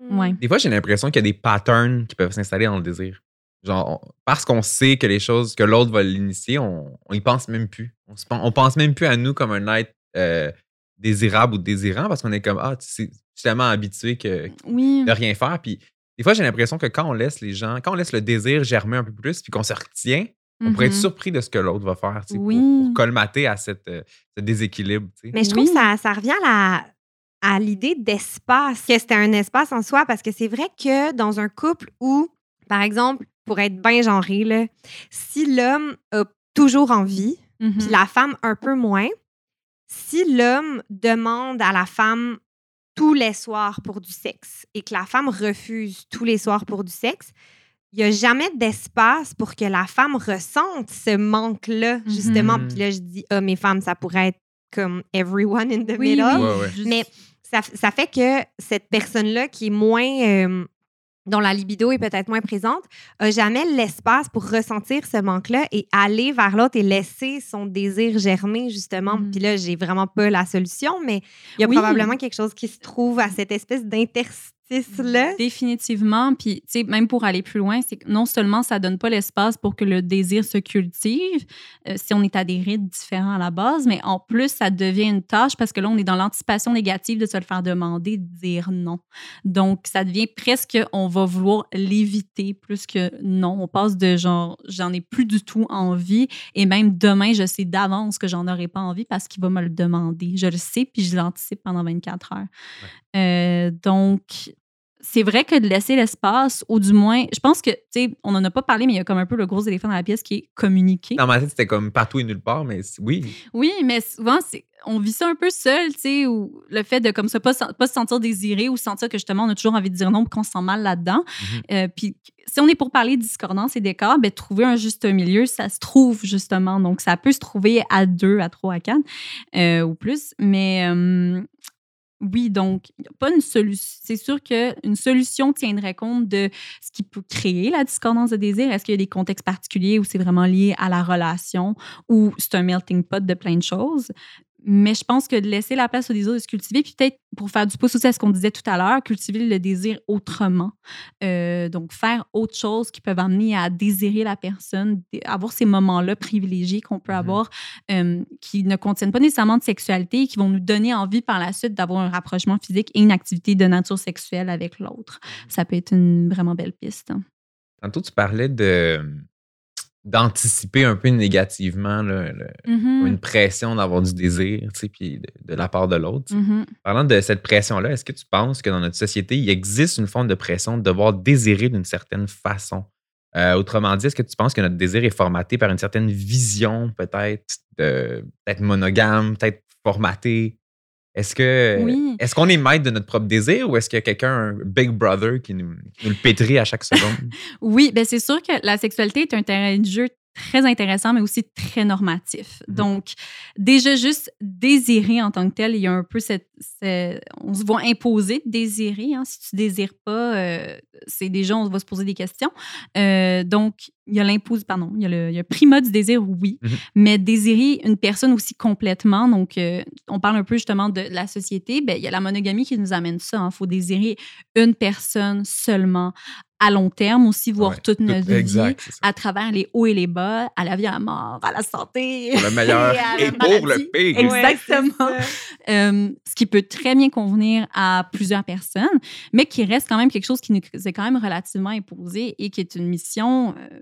Ouais. Des fois, j'ai l'impression qu'il y a des patterns qui peuvent s'installer dans le désir. Genre, parce qu'on sait que les choses que l'autre va l'initier, on, on y pense même plus. On, se on pense même plus à nous comme un être euh, désirable ou désirant parce qu'on est comme, ah, tu sais, je suis tellement habitué que, Oui. de rien faire. Puis des fois, j'ai l'impression que quand on laisse les gens, quand on laisse le désir germer un peu plus, puis qu'on se retient, on pourrait être Mhm. surpris de ce que l'autre va faire tu sais, pour- colmater à cette, euh, ce déséquilibre. tu sais. Mais je trouve Oui. que ça, ça revient à, la- à l'idée d'espace, que c'était un espace en soi, parce que c'est vrai que dans un couple où, par exemple, pour être bien genré, là, si l'homme a toujours envie, Mhm. puis la femme un peu moins, si l'homme demande à la femme tous les soirs pour du sexe et que la femme refuse tous les soirs pour du sexe, il n'y a jamais d'espace pour que la femme ressente ce manque-là, justement. Mhm. Puis là, je dis, ah, mes femmes, ça pourrait être comme everyone in the Oui, middle. oui, Ouais, ouais. juste- Mais ça, ça fait que cette personne-là qui est moins. euh, dont la libido est peut-être moins présente, a jamais l'espace pour ressentir ce manque-là et aller vers l'autre et laisser son désir germer, justement. Mhm. Puis là, j'ai vraiment pas la solution, mais il y a Oui. probablement quelque chose qui se trouve à cette espèce d'interstice-là. Définitivement. Puis, tu sais, même pour aller plus loin, c'est que non seulement ça donne pas l'espace pour que le désir se cultive, euh, si on est à des rythmes différents à la base, mais en plus, ça devient une tâche parce que là, on est dans l'anticipation négative de se le faire demander, de dire non. Donc, ça devient presque, on va vouloir l'éviter plus que non. On passe de genre, j'en ai plus du tout envie et même demain, je sais d'avance que j'en aurai pas envie parce qu'il va me le demander. Je le sais, puis je l'anticipe pendant 24 heures. Euh, donc, c'est vrai que de laisser l'espace, ou du moins, je pense que, tu sais, on n'en a pas parlé, mais il y a comme un peu le gros éléphant dans la pièce qui est communiquer. Dans ma tête, c'était comme partout et nulle part, mais oui. Oui, mais souvent, c'est, on vit ça un peu seul, tu sais, ou le fait de comme ça, pas, pas se sentir désiré ou sentir que justement, on a toujours envie de dire non, qu'on se sent mal là-dedans. Mhm. Euh, puis si on est pour parler de discordance et d'écart, ben, trouver un juste milieu, ça se trouve justement. Donc, ça peut se trouver à deux, à trois, à quatre euh, ou plus. Mais euh, oui, donc, pas une solution. C'est sûr qu'une solution tiendrait compte de ce qui peut créer la discordance de désir. Est-ce qu'il y a des contextes particuliers où c'est vraiment lié à la relation ou c'est un melting pot de plein de choses? Mais je pense que de laisser la place au désir de se cultiver, puis peut-être pour faire du pouce aussi à ce qu'on disait tout à l'heure, cultiver le désir autrement. Euh, donc, faire autre chose qui peuvent amener à désirer la personne, avoir ces moments-là privilégiés qu'on peut Mhm. avoir, euh, qui ne contiennent pas nécessairement de sexualité, qui vont nous donner envie par la suite d'avoir un rapprochement physique et une activité de nature sexuelle avec l'autre. Ça peut être une vraiment belle piste. Tantôt, tu parlais de d'anticiper un peu négativement là, le- Mhm. une pression d'avoir du désir, tu sais, puis de, de la part de l'autre. Mhm. Parlant de cette pression-là, est-ce que tu penses que dans notre société, il existe une forme de pression de devoir désirer d'une certaine façon? Euh, autrement dit, est-ce que tu penses que notre désir est formaté par une certaine vision, peut-être, de- peut-être monogame, peut-être formaté? Est-ce que Oui. est-ce qu'on est maître de notre propre désir ou est-ce qu'il y a quelqu'un, un Big Brother, qui nous, qui nous le pétrit à chaque seconde? [LAUGHS] Oui, ben c'est sûr que la sexualité est un terrain de jeu très intéressant, mais aussi très normatif. Mhm. Donc, déjà juste désirer en tant que tel, il y a un peu cette... cette- on se voit imposer de désirer. hein. Si tu désires pas, euh, c'est déjà, on va se poser des questions. Euh, donc, il y a l'impose, pardon, il y a le, il y a le primat du désir, oui, Mhm. mais désirer une personne aussi complètement, donc euh, on parle un peu justement de la société, ben, il y a la monogamie qui nous amène ça. Il faut désirer une personne seulement à long terme aussi, voir Ouais, toute notre Tout- vie exact, à travers les hauts et les bas, à la vie, à la mort, à la santé. Pour le meilleur [LAUGHS] et pour le pire. Exactement. Euh, ce qui peut très bien convenir à plusieurs personnes, mais qui reste quand même quelque chose qui nous est quand même relativement imposé et qui est une mission euh,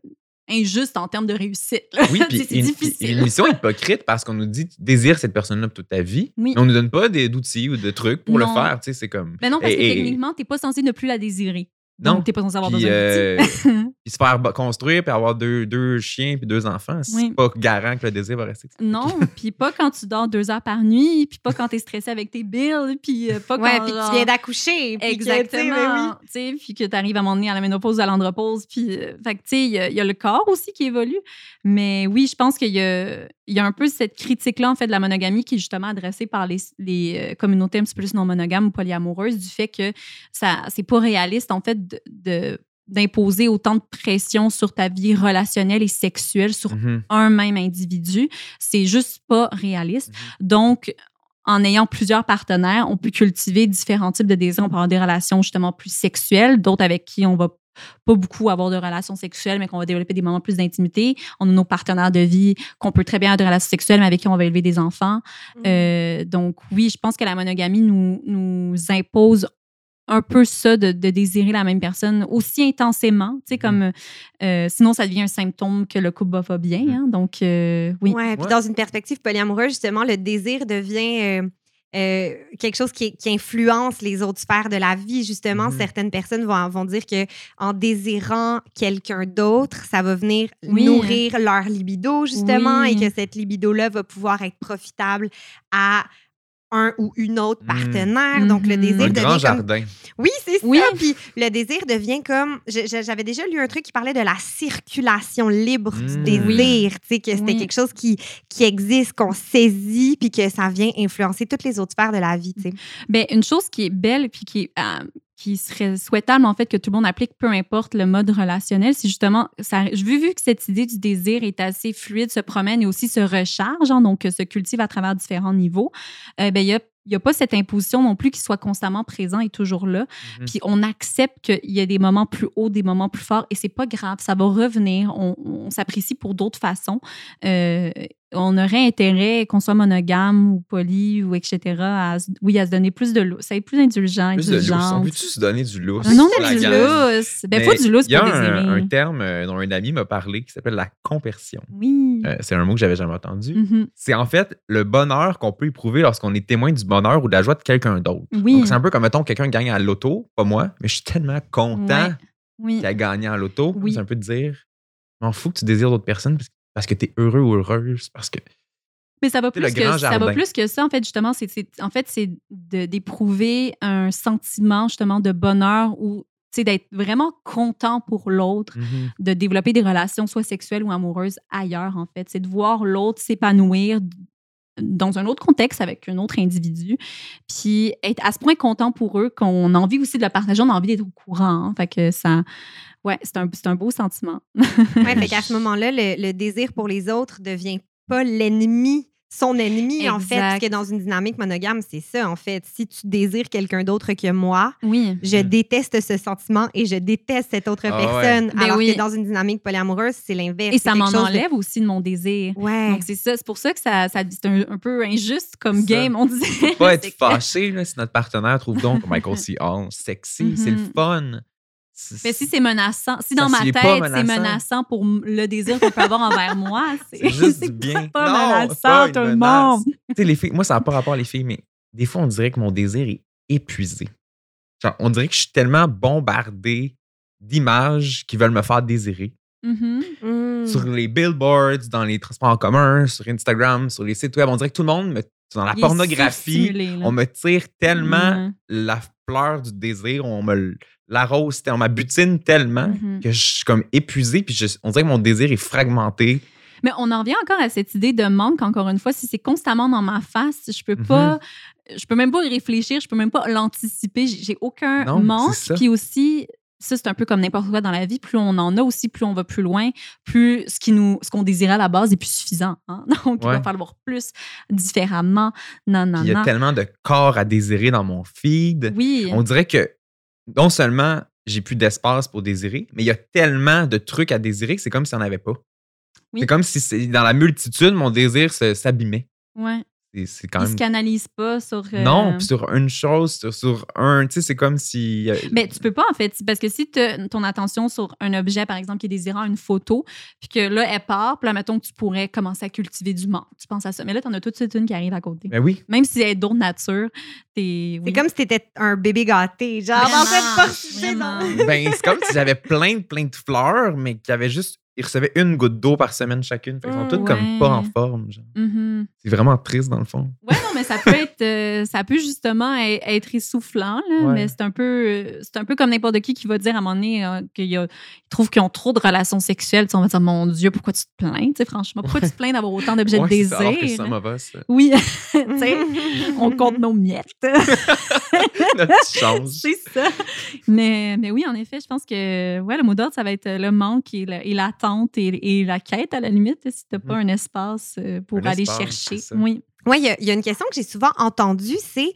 injuste en termes de réussite. là. Oui, Tu [LAUGHS] puis c'est une, difficile. une mission hypocrite parce qu'on nous dit tu désires cette personne-là toute ta vie, Oui. mais on nous donne pas des- d'outils ou de trucs pour le faire. Tu sais, c'est comme. Ben non, parce que Et- techniquement, t'es pas censé ne plus la désirer. Non. Donc, t'es pas censé avoir Puis, besoin euh, d'outils. [LAUGHS] puis se faire construire puis avoir deux, deux chiens puis deux enfants, c'est Oui. pas garant que le désir va rester. Non, [LAUGHS] puis pas quand tu dors deux heures par nuit, puis pas quand t'es stressé avec tes bills, puis euh, pas Ouais, quand... puis que genre- tu viens d'accoucher. tu sais, ben oui. Exactement. Tu sais, puis que tu arrives à un moment donné à la ménopause, à l'andropause. Puis, euh, fait que, tu sais, il y, a- il y a le corps aussi qui évolue. Mais oui, je pense qu'il y a, il y a un peu cette critique-là, en fait, de la monogamie qui est justement adressée par les, les euh, communautés un petit peu plus non monogames ou polyamoureuses, du fait que ça c'est pas réaliste, en fait, de- de d'imposer autant de pression sur ta vie relationnelle et sexuelle sur Mhm. un même individu. C'est juste pas réaliste. Donc, en ayant plusieurs partenaires, on peut cultiver différents types de désirs. On peut avoir des relations justement plus sexuelles, d'autres avec qui on va pas beaucoup avoir de relations sexuelles, mais qu'on va développer des moments plus d'intimité. On a nos partenaires de vie qu'on peut très bien avoir de relations sexuelles, mais avec qui on va élever des enfants. Euh, donc oui, je pense que la monogamie nous, nous impose un peu ça de, de désirer la même personne aussi intensément, tu sais, comme euh, sinon ça devient un symptôme que le couple va pas bien. hein. donc euh, oui. Ouais, puis Ouais. dans une perspective polyamoureuse, justement, le désir devient euh, euh, quelque chose qui, qui influence les autres sphères de la vie. Justement, Mhm. certaines personnes vont, vont dire que en désirant quelqu'un d'autre, ça va venir Oui. nourrir leur libido, justement, Oui. et que cette libido-là va pouvoir être profitable à un ou une autre Mhm. partenaire. Donc, le désir Un devient grand comme jardin. oui, c'est Oui. ça. Puis le désir devient comme. J'avais déjà lu un truc qui parlait de la circulation libre du Mm. désir. Tu sais, que c'était Oui. quelque chose qui, qui existe, qu'on saisit, puis que ça vient influencer toutes les autres sphères de la vie. Tu sais. Ben, une chose qui est belle puis qui, est, euh, qui serait souhaitable, en fait, que tout le monde applique, peu importe le mode relationnel, c'est justement, ça, vu, vu que cette idée du désir est assez fluide, se promène et aussi se recharge, hein, donc euh, se cultive à travers différents niveaux, euh, ben, il y a il n'y a pas cette imposition non plus qui soit constamment présent et toujours là. Mhm. Puis on accepte qu'il y a des moments plus hauts, des moments plus forts et c'est pas grave, ça va revenir. On, on s'apprécie pour d'autres façons. Euh, on aurait intérêt, qu'on soit monogame ou poly ou etc., à, se- oui, à se donner plus de lousse, ça être plus indulgent, Plus de. On peut-tu se donner du lousse? Ah non, La du gang? lousse. Ben, faut Mais du lousse Il y a un, terme euh, dont un ami m'a parlé qui s'appelle la compersion. Oui. Euh, c'est un mot que j'avais jamais entendu. Mhm. C'est en fait le bonheur qu'on peut éprouver lorsqu'on est témoin du bonheur ou de la joie de quelqu'un d'autre. Oui. Donc, c'est un peu comme, mettons, quelqu'un gagne à l'auto, pas moi, mais je suis tellement content Ouais. Oui. qu'il a gagné à l'auto. Oui. C'est un peu de dire, m'en fous que tu désires d'autres personnes parce, parce que tu es heureux ou heureuse, parce que Mais ça va plus que ça va plus que ça en fait justement c'est en fait c'est d'éprouver un sentiment justement de bonheur ou d'être vraiment content pour l'autre, Mhm. de développer des relations soit sexuelles ou amoureuses ailleurs en fait, c'est de voir l'autre s'épanouir dans un autre contexte avec un autre individu, puis être à ce point content pour eux qu'on a envie aussi de le partager, on a envie d'être au courant, hein. fait que ça ouais, c'est un, c'est un beau sentiment. Ouais, fait qu'à ce [LAUGHS] moment-là, le, le désir pour les autres devient pas l'ennemi, son ennemi, en fait. Parce que dans une dynamique monogame, c'est ça, en fait. Si tu désires quelqu'un d'autre que moi, Oui. je Mm. déteste ce sentiment et je déteste cette autre Ah ouais. personne. Ben alors oui. que dans une dynamique polyamoureuse, c'est l'inverse. Et ça m'en de- enlève aussi de mon désir. Ouais. Donc, c'est ça. C'est pour ça que ça, ça c'est un, un peu injuste comme Ça. game, on disait. Faut pas [LAUGHS] être fâché là, si notre partenaire trouve donc Michael C. Hall sexy, c'est le Mhm. fun. Mais si c'est menaçant, si Ça, dans ma tête, c'est menaçant. menaçant pour le désir qu'on peut avoir envers [LAUGHS] moi, c'est C'est juste [LAUGHS] du bien. pas Non, menaçant, pas tout le monde. Tu sais, les filles, moi, ça n'a pas rapport les filles, mais des fois, on dirait que mon désir est épuisé. Genre, on dirait que je suis tellement bombardé d'images qui veulent me faire désirer. Mhm. Mm. Sur les billboards, dans les transports en commun, sur Instagram, sur les sites web, on dirait que tout le monde me. Dans la Il pornographie, on me tire tellement la fleur du désir, on me l'arrose, on m'abutine tellement Mhm. que je suis comme épuisé, puis je- on dirait que mon désir est fragmenté. Mais on en revient encore à cette idée de manque, encore une fois. Si c'est constamment dans ma face, je peux Mhm. pas. Je peux même pas y réfléchir, je peux même pas l'anticiper. J'ai aucun Non, manque. Puis aussi, ça, c'est un peu comme n'importe quoi dans la vie. Plus on en a aussi, plus on va plus loin, plus ce qui nous, ce qu'on désirait à la base est plus suffisant. hein. [LAUGHS] Donc, il va falloir plus différemment. Non, non, Puis il y a non. tellement de corps à désirer dans mon feed. Oui. On dirait que non seulement j'ai plus d'espace pour désirer, mais il y a tellement de trucs à désirer que c'est comme s'il n'y en avait pas. Oui. C'est comme si dans la multitude, mon désir s'abîmait. Ouais. C'est quand Ils se canalisent pas sur. euh, Non, puis sur une chose, sur, sur un. Tu sais, c'est comme si. euh, Mais tu peux pas, en fait. Parce que si tu ton attention sur un objet, par exemple, qui est désirant, une photo, puis que là, elle part, puis là, mettons que tu pourrais commencer à cultiver du manque. Tu penses à ça. Mais là, tu en as tout de suite une qui arrive à côté. Ben oui. Même si elle est d'autre nature, t'es. C'est comme si t'étais un bébé gâté. Genre, en fait, pas Ben, c'est comme si j'avais plein, de- plein de fleurs, mais qu'il y avait juste. Ils recevaient une goutte d'eau par semaine chacune. Fait qu'ils sont Mm, toutes comme pas en forme. genre. Mhm. C'est vraiment triste, dans le fond. Ouais, non, mais ça peut être, [LAUGHS] euh, ça peut justement être essoufflant, là, Ouais. mais c'est un peu, c'est un peu comme n'importe qui qui va dire à un moment donné euh, qu'il y a, ils trouvent qu'ils ont trop de relations sexuelles. On va dire, mon Dieu, pourquoi tu te plains, franchement, pourquoi tu te plains d'avoir autant d'objets Ouais, de désir? alors que ça mauvais, ça. Oui, [LAUGHS] on compte nos miettes. [LAUGHS] [LAUGHS] C'est ça. Mais, mais oui, en effet, je pense que ouais, le mot d'ordre, ça va être le manque et la- et l'attente et, et la quête, à la limite, si tu n'as pas un espace euh, pour Un aller espace, chercher. Oui. Oui, il y a- il y, a une question que j'ai souvent entendue, c'est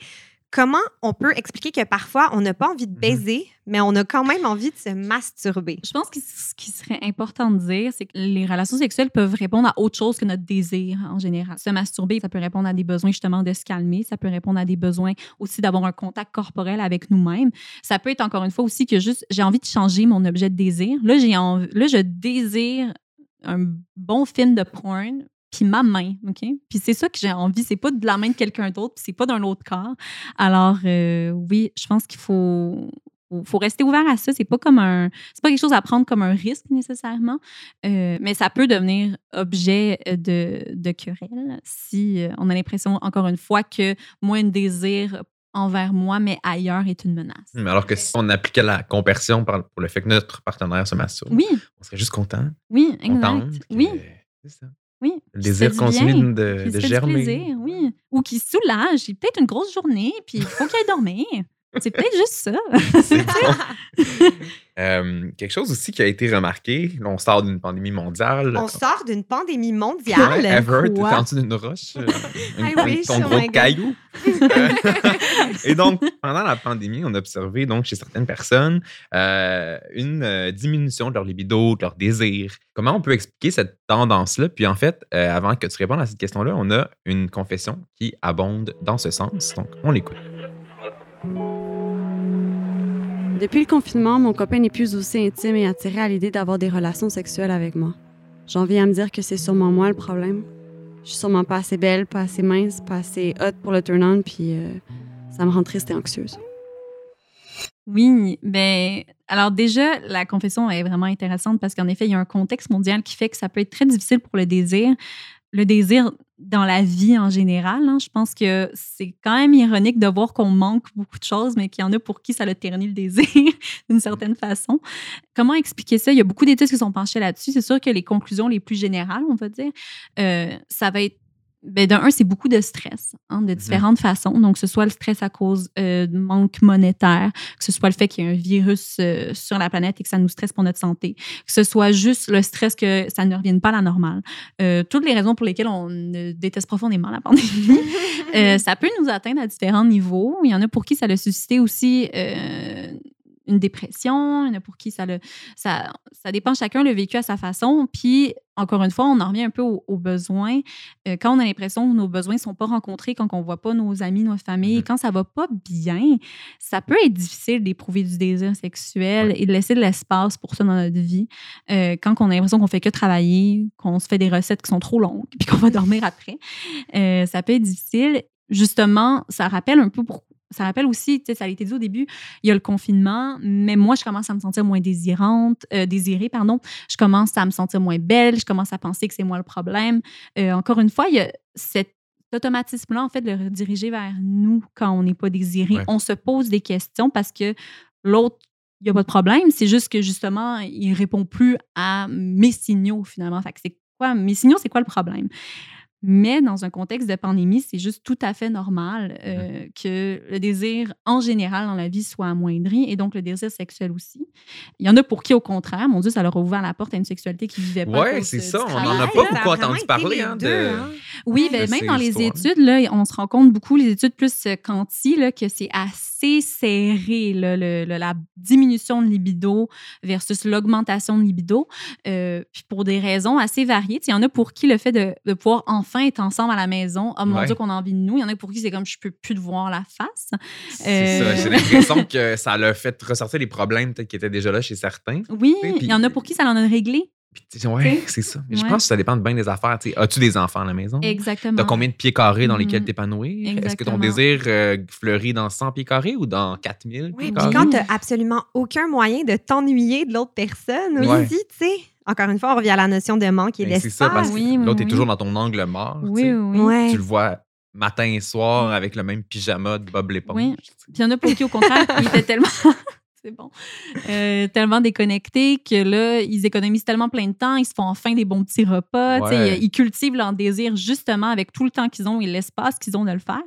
comment on peut expliquer que parfois on n'a pas envie Mhm. de baiser, mais on a quand même envie de se masturber? Je pense que ce qui serait important de dire, c'est que les relations sexuelles peuvent répondre à autre chose que notre désir en général. Se masturber, ça peut répondre à des besoins justement de se calmer, ça peut répondre à des besoins aussi d'avoir un contact corporel avec nous-mêmes. Ça peut être encore une fois aussi que juste j'ai envie de changer mon objet de désir. Là, j'ai envie, là je désire un bon film de porn puis ma main, OK? Puis c'est ça que j'ai envie, c'est pas de la main de quelqu'un d'autre, puis c'est pas d'un autre corps. Alors euh, oui, je pense qu'il faut faut, rester ouvert à ça. C'est pas comme un, c'est pas quelque chose à prendre comme un risque nécessairement, euh, mais ça peut devenir objet de, de querelle si euh, on a l'impression, encore une fois, que moi, un désir envers moi, mais ailleurs est une menace. Mais alors que si on appliquait la compersion pour le fait que notre partenaire se masturbe, Oui, on serait juste content, oui, exact. Oui, C'est ça. Oui. Le désir continue de, qui de se fait du germer. plaisir, oui. Ou qui soulage. C'est peut-être une grosse journée, puis il faut qu'il aille dormir. C'est peut-être juste ça. [LAUGHS] C'est bon. Euh, quelque chose aussi qui a été remarqué, on sort d'une pandémie mondiale. On sort d'une pandémie mondiale? Ouais, Ever, t'es dessous d'une roche, euh, [LAUGHS] une- wish, ton oh gros caillou. [LAUGHS] Et donc, pendant la pandémie, on a observé donc chez certaines personnes euh, une euh, diminution de leur libido, de leur désir. Comment on peut expliquer cette tendance-là? Puis en fait, euh, avant que tu répondes à cette question-là, on a une confession qui abonde dans ce sens. Donc, on l'écoute. Depuis le confinement, mon copain n'est plus aussi intime et attiré à l'idée d'avoir des relations sexuelles avec moi. J'en viens à me dire que c'est sûrement moi le problème. Je suis sûrement pas assez belle, pas assez mince, pas assez hot pour le turn-on, puis euh, ça me rend triste et anxieuse. Oui, ben alors déjà, la confession est vraiment intéressante parce qu'en effet, il y a un contexte mondial qui fait que ça peut être très difficile pour le désir. Le désir dans la vie en général, hein. je pense que c'est quand même ironique de voir qu'on manque beaucoup de choses, mais qu'il y en a pour qui ça le ternit le désir [LAUGHS] d'une certaine façon. Comment expliquer ça? Il y a beaucoup d'études qui sont penchées là-dessus. C'est sûr que les conclusions les plus générales, on va dire, euh, ça va être ben, d'un, un, c'est beaucoup de stress, hein, de différentes façons. Donc, que ce soit le stress à cause euh, de manque monétaire, que ce soit le fait qu'il y ait un virus euh, sur la planète et que ça nous stresse pour notre santé, que ce soit juste le stress que ça ne revienne pas à la normale. Euh, toutes les raisons pour lesquelles on déteste profondément la pandémie, [LAUGHS] euh, ça peut nous atteindre à différents niveaux. Il y en a pour qui ça a suscité aussi euh, une dépression, il y en a pour qui ça le. Ça, ça dépend chacun le vécu à sa façon. Puis, encore une fois, on en revient un peu aux, aux besoins. Euh, quand on a l'impression que nos besoins ne sont pas rencontrés, quand on ne voit pas nos amis, nos familles, Mhm. quand ça va pas bien, ça peut être difficile d'éprouver du désir sexuel et de laisser de l'espace pour ça dans notre vie. Euh, quand on a l'impression qu'on fait que travailler, qu'on se fait des recettes qui sont trop longues, [LAUGHS] puis qu'on va dormir après, euh, ça peut être difficile. Justement, ça rappelle un peu pour ça rappelle aussi, tu sais, ça a été dit au début, il y a le confinement, mais moi, je commence à me sentir moins désirante, euh, désirée, pardon. Je commence à me sentir moins belle, je commence à penser que c'est moi le problème. Euh, encore une fois, il y a cet automatisme-là, en fait, de le rediriger vers nous quand on n'est pas désiré. Ouais. On se pose des questions parce que l'autre, il n'y a pas de problème. C'est juste que, justement, il répond plus à mes signaux, finalement. Fait que c'est quoi, mes signaux, c'est quoi le problème? Mais dans un contexte de pandémie, c'est juste tout à fait normal euh, que le désir en général dans la vie soit amoindri et donc le désir sexuel aussi. Il y en a pour qui, au contraire, mon Dieu, ça leur a ouvert la porte à une sexualité qu'ils ne vivaient pas. cause, c'est ça, on n'en a pas beaucoup entendu parler. hein, deux, de... hein. Oui, ben, même dans les études, là, on se rend compte beaucoup, les études plus euh, quanti, là, que c'est assez serré, là, le- le- la diminution de libido versus l'augmentation de libido, euh, puis pour des raisons assez variées. Tu sais, Il y en a pour qui le fait de, de pouvoir enfin enfin être ensemble à la maison. Oh mon Ouais. Dieu, qu'on a envie de nous. Il y en a pour qui c'est comme je peux plus te voir la face. C'est ça. Euh, J'ai [LAUGHS] l'impression que ça l'a fait ressortir les problèmes peut-être qui étaient déjà là chez certains. Oui, Oui, puis- il y en a pour qui ça en a réglé. Puis, ouais, c'est ça. Je pense que ça dépend de bien des affaires. As-tu des enfants à la maison? Exactement. T'as combien de pieds carrés dans lesquels Mhm. t'épanouir? Est-ce que ton désir euh, fleurit dans 100 pieds carrés ou dans 4000 Oui, pieds puis carrés? quand tu absolument aucun moyen de t'ennuyer de l'autre personne Ouais. aussi, tu sais. Encore une fois, on revient à la notion de manque et Ben, c'est ça, parce d'espace. que Oui, oui, l'autre est oui. toujours dans ton angle mort. tu Oui, sais. oui. oui. Ouais. Tu le vois matin et soir avec le même pyjama de Bob l'éponge. Oui. tu. Puis il y en a pour qui, au contraire, ils étaient tellement. C'est bon. Euh, tellement déconnectés que là, ils économisent tellement plein de temps, ils se font enfin des bons petits repas. Ouais. Ils cultivent leur désir justement avec tout le temps qu'ils ont et l'espace qu'ils ont de le faire.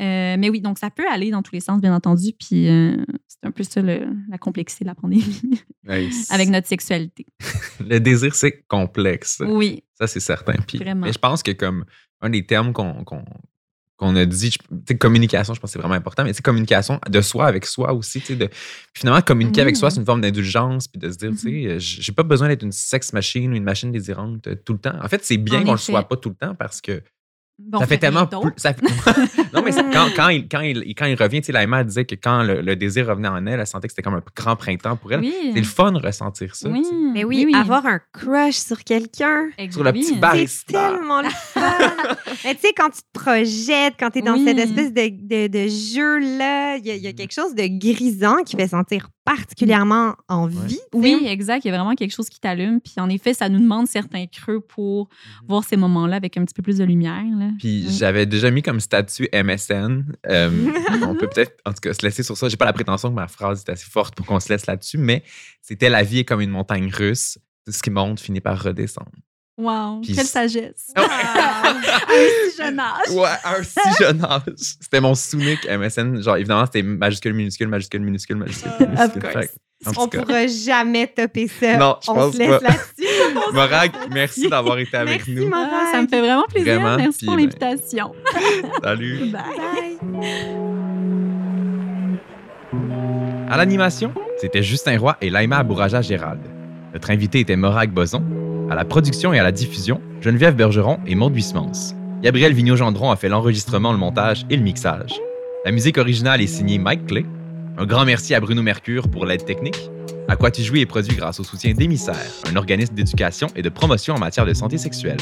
Euh, mais oui, donc ça peut aller dans tous les sens, bien entendu. Puis euh, c'est un peu ça le- la complexité de la pandémie [LAUGHS] [LAUGHS] c'est- avec notre sexualité. [LAUGHS] Le désir, c'est complexe. Oui, Ça, c'est certain. Puis, Vraiment. mais je pense que comme un des termes qu'on qu'on- qu'on a dit, je- communication, je pense que c'est vraiment important, mais c'est communication de soi avec soi aussi. De, finalement, communiquer avec soi, c'est une forme d'indulgence, puis de se dire, tu Mhm. sais, j'ai pas besoin d'être une sex machine ou une machine désirante euh, tout le temps. En fait, c'est bien En qu'on le soit pas tout le temps parce que Bon, ça fait tellement d'autre. plus. ça fait- [LAUGHS] non, mais quand, quand, il, quand, il, quand il revient, tu sais, la Emma elle disait que quand le, le désir revenait en elle, elle sentait que c'était comme un grand printemps pour elle. Oui. C'est le fun de ressentir ça. Oui. tu sais. Mais oui, avoir un crush sur quelqu'un. Sur le petit bar. C'est tellement le fun. [LAUGHS] Mais tu sais, quand tu te projettes, quand tu es dans Oui. cette espèce de, de, de jeu-là, il y, a- il y a quelque chose de grisant qui fait sentir particulièrement en vie. Oui, exact. Il y a vraiment quelque chose qui t'allume. Puis en effet, ça nous demande certains creux pour voir ces moments-là avec un petit peu plus de lumière. Là. Puis Mm. j'avais déjà mis comme statut MSN. Euh, [LAUGHS] on peut peut-être, en tout cas, se laisser sur ça. J'ai pas la prétention que ma phrase est assez forte pour qu'on se laisse là-dessus, mais c'était la vie est comme une montagne russe. Tout ce qui monte finit par redescendre. Wow, quelle sagesse. Un [LAUGHS] si jeune âge. Ouais, à un si [LAUGHS] jeune âge. C'était mon sous-nick MSN. Genre, évidemment, c'était majuscule, minuscule, majuscule, minuscule, majuscule, Of minuscule. course. On cas, pourra jamais topper ça. Non, je On pense se laisse pas. là-dessus. [LAUGHS] Morag, merci d'avoir été avec Merci, nous. Morag. Ah, ça me fait vraiment plaisir. Vraiment, Merci pour ben- l'invitation. Salut. Bye. Bye. À l'animation, c'était Justin Roy et Laima Abouraja Gérald. Notre invité était Morag Boson. À la production et à la diffusion, Geneviève Bergeron et Maud Huismans. Gabriel Vigneault-Gendron a fait l'enregistrement, le montage et le mixage. La musique originale est signée Mike Clay. Un grand merci à Bruno Mercure pour l'aide technique. À quoi tu est produit grâce au soutien d'Émissaire, un organisme d'éducation et de promotion en matière de santé sexuelle.